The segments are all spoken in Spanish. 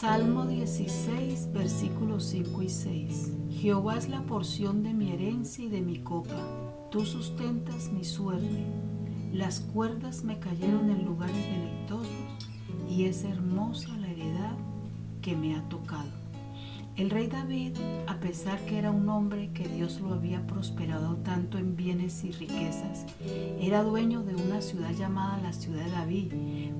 Salmo 16, versículos 5 y 6. Jehová es la porción de mi herencia y de mi copa. Tú sustentas mi suerte. Las cuerdas me cayeron en lugares deleitosos y es hermosa la heredad que me ha tocado. El rey David, a pesar que era un hombre que Dios lo había prosperado tanto en bienes y riquezas, era dueño de una ciudad llamada la ciudad de David,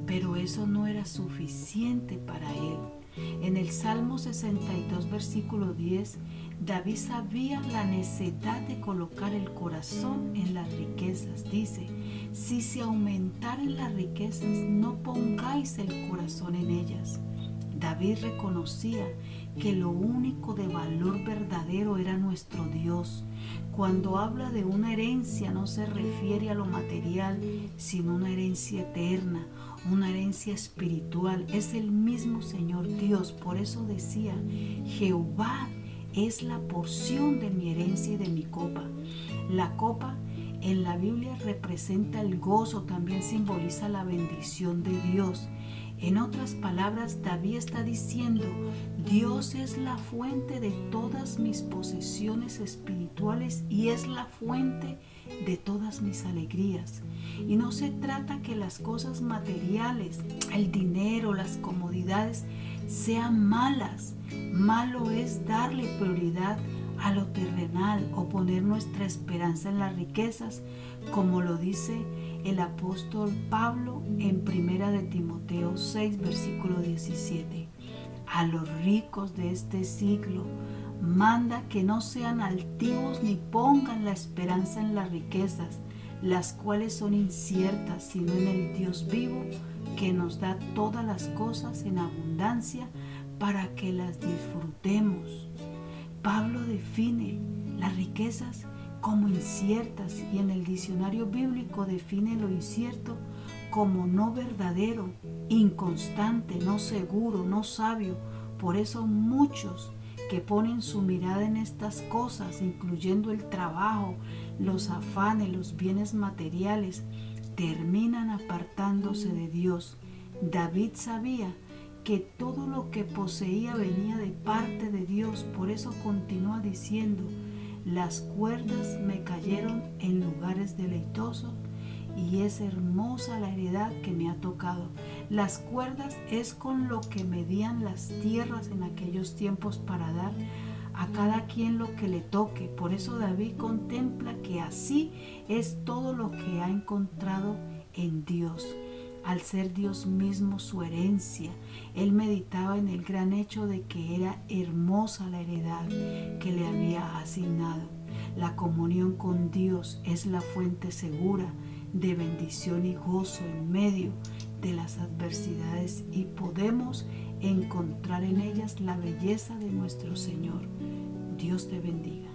pero eso no era suficiente para él. En el Salmo 62, versículo 10, David sabía la necesidad de colocar el corazón en las riquezas. Dice, si se aumentaren las riquezas, no pongáis el corazón en ellas. David reconocía que lo único de valor verdadero era nuestro Dios. Cuando habla de una herencia no se refiere a lo material, sino una herencia eterna, una herencia espiritual. Es el mismo Señor Dios. Por eso decía, Jehová es la porción de mi herencia y de mi copa. La copa en la Biblia representa el gozo, también simboliza la bendición de Dios. En otras palabras, David está diciendo, Dios es la fuente de todas mis posesiones espirituales y es la fuente de todas mis alegrías. Y no se trata que las cosas materiales, el dinero, las comodidades sean malas. Malo es darle prioridad a lo terrenal o poner nuestra esperanza en las riquezas, como lo dice el apóstol Pablo en primera de Timoteo 6 versículo 17. A los ricos de este siglo manda que no sean altivos ni pongan la esperanza en las riquezas, las cuales son inciertas, sino en el Dios vivo que nos da todas las cosas en abundancia para que las disfrutemos. Define las riquezas como inciertas y en el diccionario bíblico define lo incierto como no verdadero, inconstante, no seguro, no sabio. Por eso muchos que ponen su mirada en estas cosas, incluyendo el trabajo, los afanes, los bienes materiales, terminan apartándose de Dios. David sabía que todo lo que poseía venía de parte de Dios, por eso continúa diciendo, las cuerdas me cayeron en lugares deleitosos y es hermosa la heredad que me ha tocado. Las cuerdas es con lo que medían las tierras en aquellos tiempos para dar a cada quien lo que le toque. Por eso David contempla que así es todo lo que ha encontrado en Dios al ser Dios mismo su herencia. Él meditaba en el gran hecho de que era hermosa la heredad que le había asignado. La comunión con Dios es la fuente segura de bendición y gozo en medio de las adversidades y podemos encontrar en ellas la belleza de nuestro Señor. Dios te bendiga.